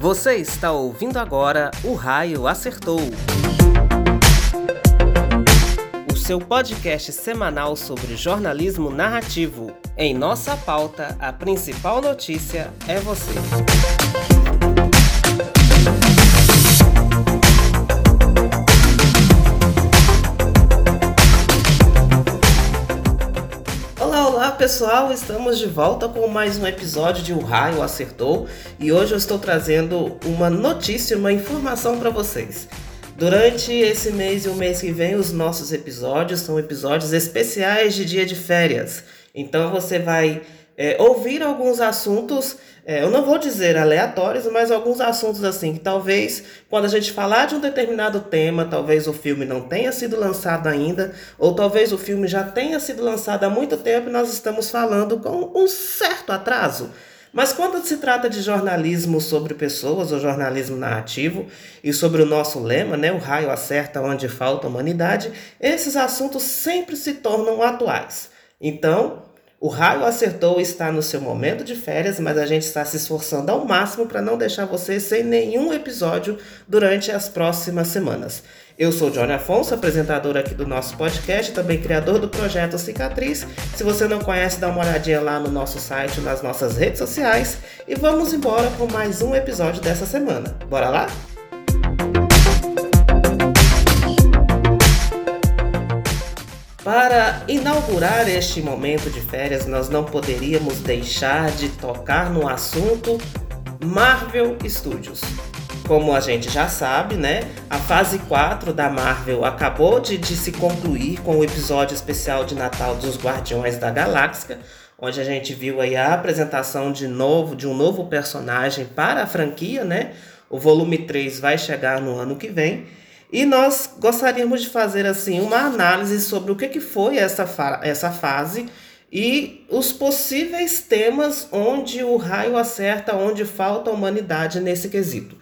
Você está ouvindo agora O Raio Acertou. O seu podcast semanal sobre jornalismo narrativo. Em nossa pauta, a principal notícia é você. Pessoal, estamos de volta com mais um episódio de O Raio Acertou e hoje eu estou trazendo uma notícia, uma informação para vocês. Durante esse mês e o mês que vem, os nossos episódios são episódios especiais de dia de férias. Então você vai é, ouvir alguns assuntos é, eu não vou dizer aleatórios, mas alguns assuntos assim que talvez quando a gente falar de um determinado tema, talvez o filme não tenha sido lançado ainda, ou talvez o filme já tenha sido lançado há muito tempo e nós estamos falando com um certo atraso. Mas quando se trata de jornalismo sobre pessoas, ou jornalismo narrativo, e sobre o nosso lema, né, o raio acerta onde falta humanidade, esses assuntos sempre se tornam atuais. Então, o raio acertou está no seu momento de férias, mas a gente está se esforçando ao máximo para não deixar você sem nenhum episódio durante as próximas semanas. Eu sou Johnny Afonso, apresentador aqui do nosso podcast, também criador do projeto Cicatriz. Se você não conhece, dá uma olhadinha lá no nosso site, nas nossas redes sociais e vamos embora com mais um episódio dessa semana. Bora lá? Para inaugurar este momento de férias, nós não poderíamos deixar de tocar no assunto Marvel Studios. Como a gente já sabe, né? A fase 4 da Marvel acabou de, de se concluir com o episódio especial de Natal dos Guardiões da Galáxia, onde a gente viu aí a apresentação de novo de um novo personagem para a franquia, né? O volume 3 vai chegar no ano que vem. E nós gostaríamos de fazer assim uma análise sobre o que, que foi essa, fa essa fase e os possíveis temas onde o raio acerta, onde falta a humanidade nesse quesito.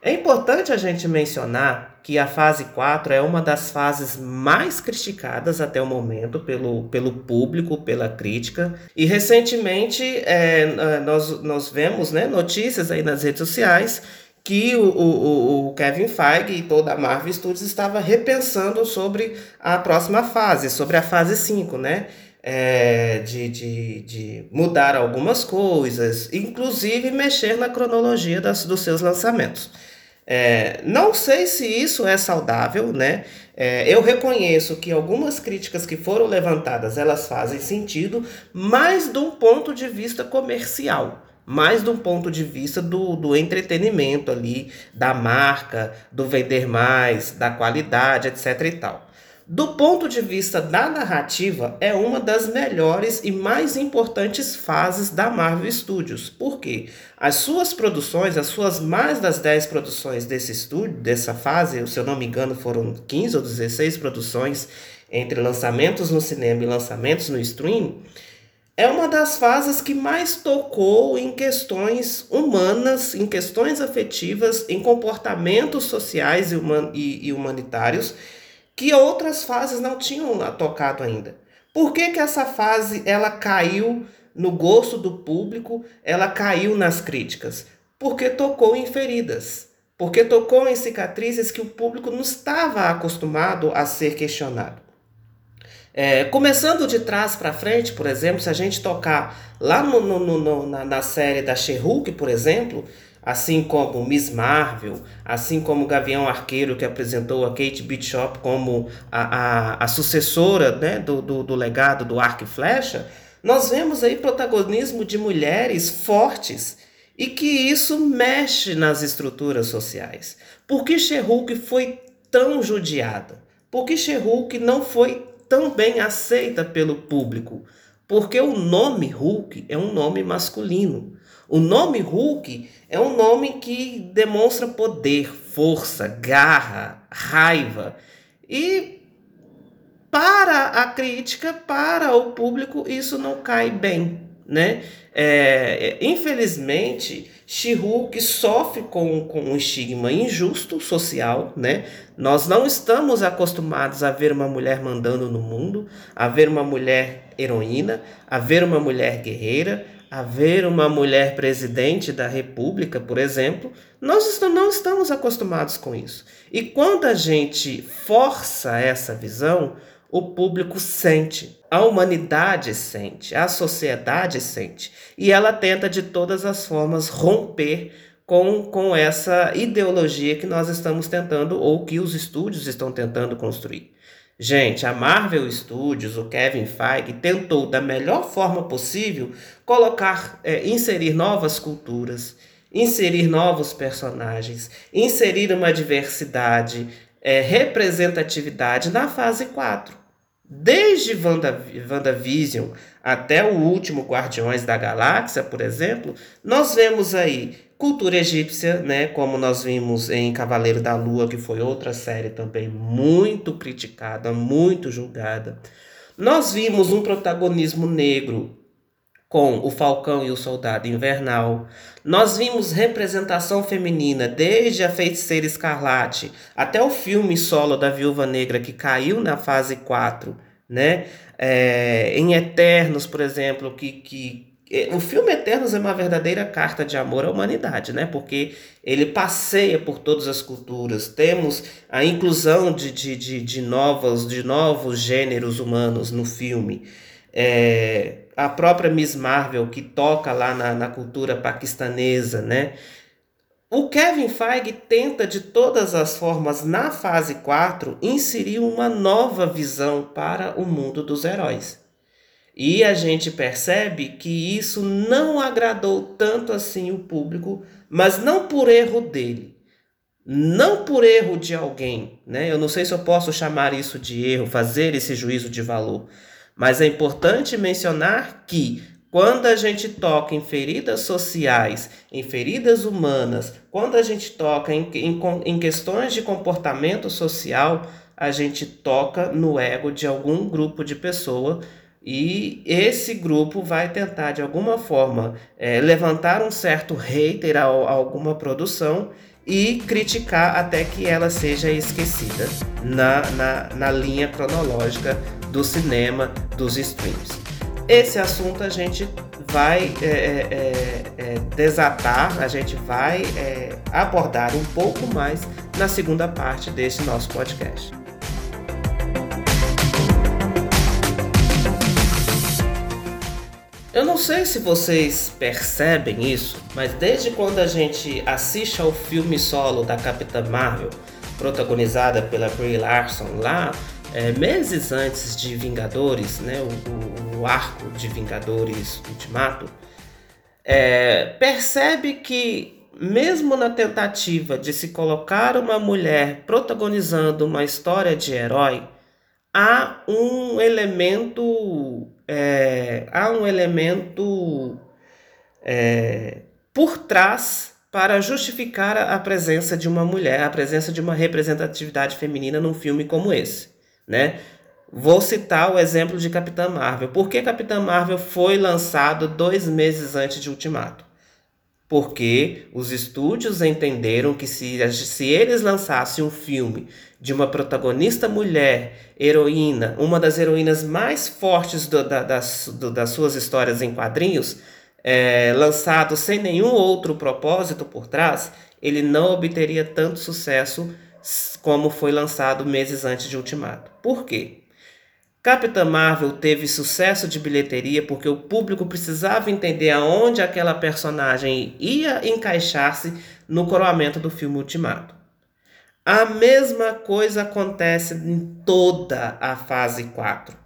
É importante a gente mencionar que a fase 4 é uma das fases mais criticadas até o momento pelo, pelo público, pela crítica. E recentemente é, nós, nós vemos né, notícias aí nas redes sociais que o, o, o, Kevin Feige e toda a Marvel Studios estava repensando sobre a próxima fase, sobre a fase 5, né? É, de, de, de mudar algumas coisas, inclusive mexer na cronologia das, dos seus lançamentos. É, não sei se isso é saudável, né? É, eu reconheço que algumas críticas que foram levantadas elas fazem sentido, mas de um ponto de vista comercial mais de um ponto de vista do, do entretenimento ali, da marca, do vender mais, da qualidade, etc e tal. Do ponto de vista da narrativa, é uma das melhores e mais importantes fases da Marvel Studios. Por quê? As suas produções, as suas mais das 10 produções desse estúdio, dessa fase, se eu não me engano, foram 15 ou 16 produções entre lançamentos no cinema e lançamentos no stream, é uma das fases que mais tocou em questões humanas, em questões afetivas, em comportamentos sociais e, human humanitários que outras fases não tinham tocado ainda. Por que, que essa fase ela caiu no gosto do público, ela caiu nas críticas? Porque tocou em feridas, porque tocou em cicatrizes que o público não estava acostumado a ser questionado. É, começando de trás para frente, por exemplo, se a gente tocar lá no, no, no na, na, série da She-Hulk, por exemplo, assim como Miss Marvel, assim como Gavião Arqueiro, que apresentou a Kate Bishop como a, a, a sucessora né, do, do, do legado do arco e flecha, nós vemos aí protagonismo de mulheres fortes e que isso mexe nas estruturas sociais. Por que She-Hulk foi tão judiada? Por que She-Hulk não foi tão bem aceita pelo público? Porque o nome Hulk é um nome masculino. O nome Hulk é um nome que demonstra poder, força, garra, raiva. E para a crítica, para o público, isso não cai bem. né? É, infelizmente, She-Hulk sofre com, com um estigma injusto social, né? Nós não estamos acostumados a ver uma mulher mandando no mundo, a ver uma mulher heroína, a ver uma mulher guerreira, a ver uma mulher presidente da República, por exemplo. Nós não estamos acostumados com isso. E quando a gente força essa visão, o público sente, a humanidade sente, a sociedade sente. E ela tenta de todas as formas romper com, com essa ideologia que nós estamos tentando, ou que os estúdios estão tentando construir. Gente, a Marvel Studios, o Kevin Feige, tentou da melhor forma possível colocar, é, inserir novas culturas, inserir novos personagens, inserir uma diversidade, é, representatividade na fase 4. Desde Wanda, WandaVision até o último Guardiões da Galáxia, por exemplo, nós vemos aí cultura egípcia, né, como nós vimos em Cavaleiro da Lua, que foi outra série também muito criticada, muito julgada. Nós vimos um protagonismo negro com o Falcão e o Soldado Invernal. Nós vimos representação feminina desde a Feiticeira Escarlate até o filme solo da Viúva Negra que caiu na fase 4, né? É, em Eternos, por exemplo, que, que é, o filme Eternos é uma verdadeira carta de amor à humanidade, né? Porque ele passeia por todas as culturas. Temos a inclusão de, de, de, de novos, de novos gêneros humanos no filme. É, a própria Miss Marvel, que toca lá na, na cultura paquistanesa, né? O Kevin Feige tenta de todas as formas, na fase 4, inserir uma nova visão para o mundo dos heróis. E a gente percebe que isso não agradou tanto assim o público, mas não por erro dele, não por erro de alguém, né? Eu não sei se eu posso chamar isso de erro, fazer esse juízo de valor, mas é importante mencionar que quando a gente toca em feridas sociais, em feridas humanas, quando a gente toca em, em, em questões de comportamento social, a gente toca no ego de algum grupo de pessoa e esse grupo vai tentar de alguma forma é, levantar um certo hater a, a alguma produção e criticar até que ela seja esquecida na, na, na linha cronológica do cinema, dos streams. Esse assunto a gente vai é, é, é, é desatar, a gente vai é, abordar um pouco mais na segunda parte desse nosso podcast. Eu não sei se vocês percebem isso, mas desde quando a gente assiste ao filme solo da Capitã Marvel, protagonizada pela Brie Larson lá é, meses antes de Vingadores, né, o, o, arco de Vingadores Ultimato, é, percebe que, mesmo na tentativa de se colocar uma mulher protagonizando uma história de herói, há um elemento. É, há um elemento é, por trás para justificar a presença de uma mulher, a presença de uma representatividade feminina num filme como esse né? Vou citar o exemplo de Capitã Marvel. Por que Capitã Marvel foi lançado dois meses antes de Ultimato? Porque os estúdios entenderam que se, se eles lançassem um filme de uma protagonista mulher, heroína, uma das heroínas mais fortes do, da, das, do, das suas histórias em quadrinhos, é, lançado sem nenhum outro propósito por trás, ele não obteria tanto sucesso como foi lançado meses antes de Ultimato. Por quê? Capitã Marvel teve sucesso de bilheteria porque o público precisava entender aonde aquela personagem ia encaixar-se no coroamento do filme Ultimato. A mesma coisa acontece em toda a fase 4.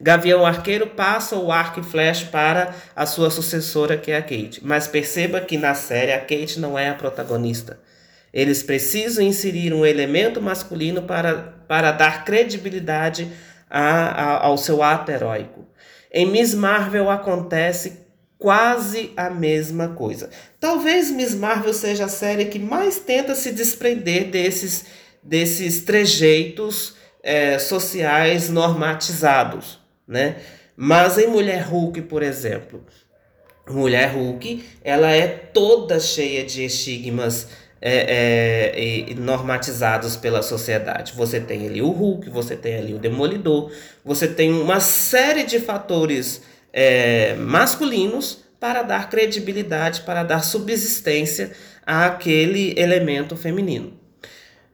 Gavião Arqueiro passa o arco e flecha para a sua sucessora, que é a Kate. Mas perceba que na série a Kate não é a protagonista. Eles precisam inserir um elemento masculino para, para dar credibilidade a, a, ao seu ato heróico. Em Miss Marvel acontece quase a mesma coisa. Talvez Miss Marvel seja a série que mais tenta se desprender desses, desses trejeitos é, sociais normatizados, né? Mas em Mulher Hulk, por exemplo, mulher Hulk, ela é toda cheia de estigmas é, é, normatizados pela sociedade. Você tem ali o Hulk, você tem ali o Demolidor, você tem uma série de fatores é, masculinos para dar credibilidade, para dar subsistência àquele elemento feminino.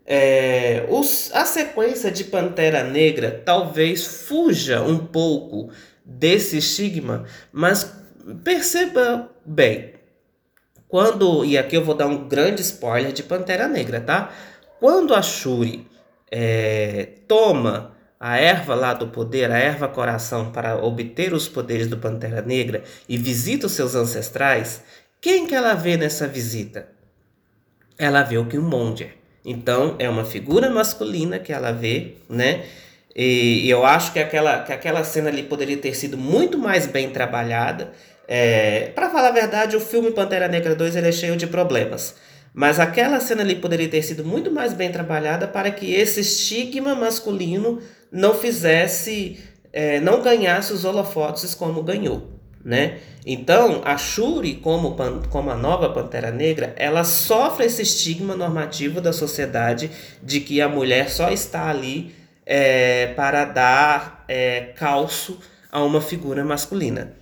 É, os, a sequência de Pantera Negra talvez fuja um pouco desse estigma, mas perceba bem, quando, e aqui eu vou dar um grande spoiler de Pantera Negra, tá? Quando a Shuri é, toma a erva lá do poder, a erva coração, para obter os poderes do Pantera Negra e visita os seus ancestrais, quem que ela vê nessa visita? Ela vê o Killmonger. Então, é uma figura masculina que ela vê, né? E, e eu acho que aquela, que aquela cena ali poderia ter sido muito mais bem trabalhada é, para falar a verdade, o filme Pantera Negra 2 ele é cheio de problemas. Mas aquela cena ali poderia ter sido muito mais bem trabalhada para que esse estigma masculino não fizesse, é, não ganhasse os holofotes como ganhou. Né? Então, a Shuri, como, como a nova Pantera Negra, ela sofre esse estigma normativo da sociedade de que a mulher só está ali é, para dar é, calço a uma figura masculina.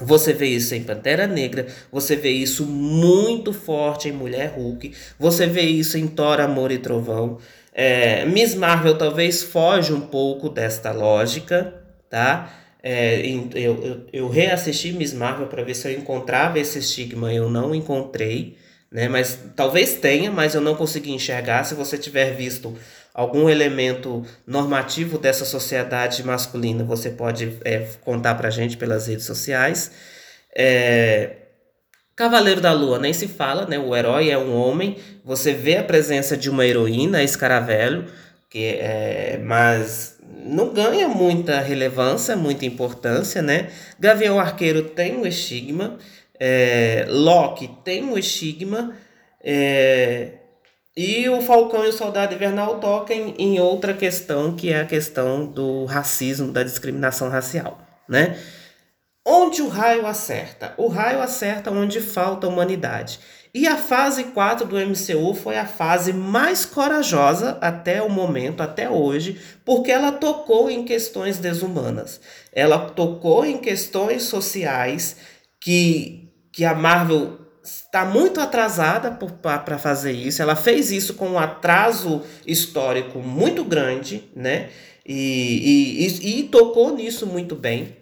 Você vê isso em Pantera Negra, você vê isso muito forte em Mulher Hulk, você vê isso em Thor, Amor e Trovão. É, Miss Marvel talvez foge um pouco desta lógica, tá? É, eu, eu, eu reassisti Miss Marvel para ver se eu encontrava esse estigma, eu não encontrei, né? Mas talvez tenha, mas eu não consegui enxergar. Se você tiver visto algum elemento normativo dessa sociedade masculina, você pode é, contar para a gente pelas redes sociais. É... Cavaleiro da Lua nem se fala, né? O herói é um homem. Você vê a presença de uma heroína, Escaravelho, que é, mas não ganha muita relevância, muita importância, né? Gavião Arqueiro tem um estigma, é, Loki tem um estigma, é, e o Falcão e o Soldado Invernal tocam em outra questão, que é a questão do racismo, da discriminação racial, né? Onde o raio acerta? O raio acerta onde falta humanidade. E a fase 4 do MCU foi a fase mais corajosa até o momento, até hoje, porque ela tocou em questões desumanas. Ela tocou em questões sociais que, que a Marvel está muito atrasada para fazer isso. Ela fez isso com um atraso histórico muito grande, né? E, e, e, e tocou nisso muito bem.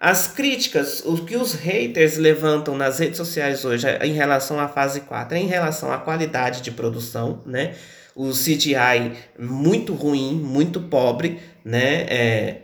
As críticas, o que os haters levantam nas redes sociais hoje em relação à fase 4, em relação à qualidade de produção, né? O CGI muito ruim, muito pobre, né? É,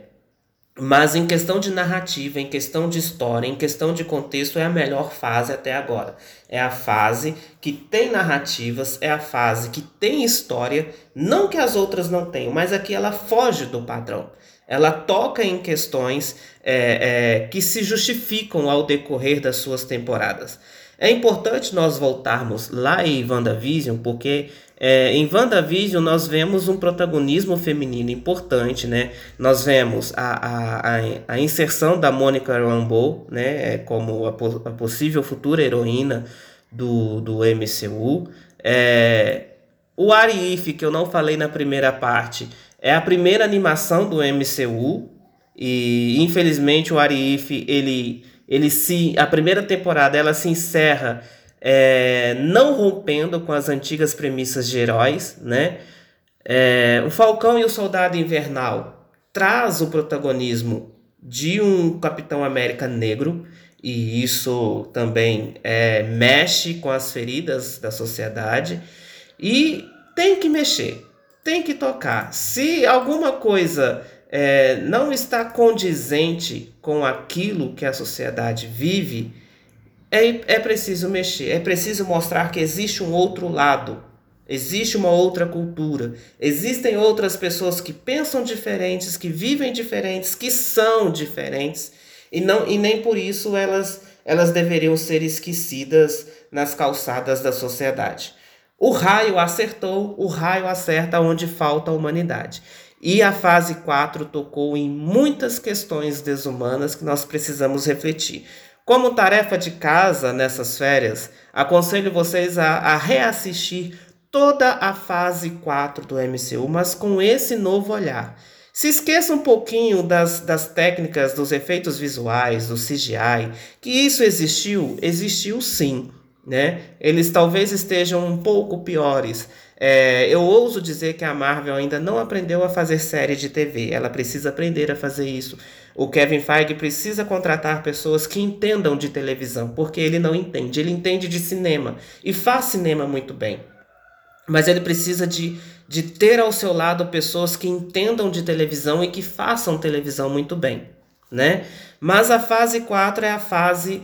mas em questão de narrativa, em questão de história, em questão de contexto, é a melhor fase até agora. É a fase que tem narrativas, é a fase que tem história, não que as outras não tenham, mas aqui ela foge do padrão. Ela toca em questões é, é, que se justificam ao decorrer das suas temporadas. É importante nós voltarmos lá em WandaVision, porque é, em WandaVision, nós vemos um protagonismo feminino importante, né? Nós vemos a, a, a inserção da Monica Rambeau, né? É, como a, a, possível futura heroína do, do MCU. É, o Arif, que eu não falei na primeira parte, é a primeira animação do MCU. E infelizmente o Arif, ele, ele se. A primeira temporada ela se encerra é, não rompendo com as antigas premissas de heróis, né? É, o Falcão e o Soldado Invernal traz o protagonismo de um Capitão América negro e isso também é, mexe com as feridas da sociedade e tem que mexer, tem que tocar. Se alguma coisa é, não está condizente com aquilo que a sociedade vive, é, é preciso mexer, é preciso mostrar que existe um outro lado, existe uma outra cultura, existem outras pessoas que pensam diferentes, que vivem diferentes, que são diferentes, e, não, e nem por isso elas, elas deveriam ser esquecidas nas calçadas da sociedade. O raio acertou, o raio acerta onde falta a humanidade. E a fase 4 tocou em muitas questões desumanas que nós precisamos refletir. Como tarefa de casa nessas férias, aconselho vocês a, a reassistir toda a fase 4 do MCU, mas com esse novo olhar. Se esqueça um pouquinho das, das técnicas, dos efeitos visuais, do CGI, que isso existiu, existiu sim. Né? Eles talvez estejam um pouco piores. É, eu ouso dizer que a Marvel ainda não aprendeu a fazer série de TV. Ela precisa aprender a fazer isso. O Kevin Feige precisa contratar pessoas que entendam de televisão, porque ele não entende. Ele entende de cinema e faz cinema muito bem. Mas ele precisa de, de ter ao seu lado pessoas que entendam de televisão e que façam televisão muito bem. Né? Mas a fase 4 é a fase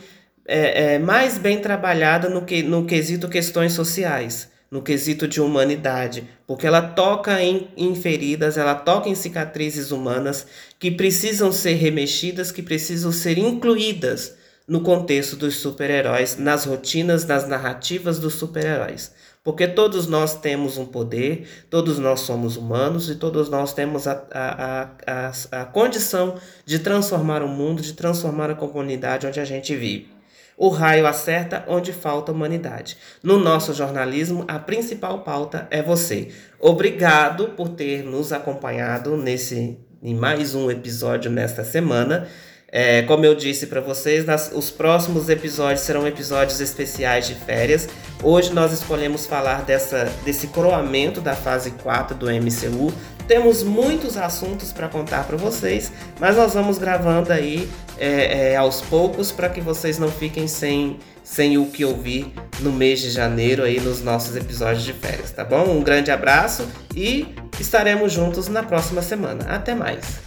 é, é, mais bem trabalhada no, que, no quesito questões sociais no quesito de humanidade, porque ela toca em, em feridas, ela toca em cicatrizes humanas que precisam ser remexidas, que precisam ser incluídas no contexto dos super-heróis, nas rotinas, nas narrativas dos super-heróis. Porque todos nós temos um poder, todos nós somos humanos e todos nós temos a, a, a, a, condição de transformar o mundo, de transformar a comunidade onde a gente vive. O raio acerta onde falta humanidade. No nosso jornalismo, a principal pauta é você. Obrigado por ter nos acompanhado nesse em mais um episódio nesta semana. É, como eu disse para vocês, nas, os próximos episódios serão episódios especiais de férias. Hoje nós escolhemos falar dessa, desse coroamento da fase 4 do MCU, temos muitos assuntos para contar para vocês, mas nós vamos gravando aí é, é, aos poucos para que vocês não fiquem sem, sem o que ouvir no mês de janeiro aí nos nossos episódios de férias, tá bom? Um grande abraço e estaremos juntos na próxima semana. Até mais!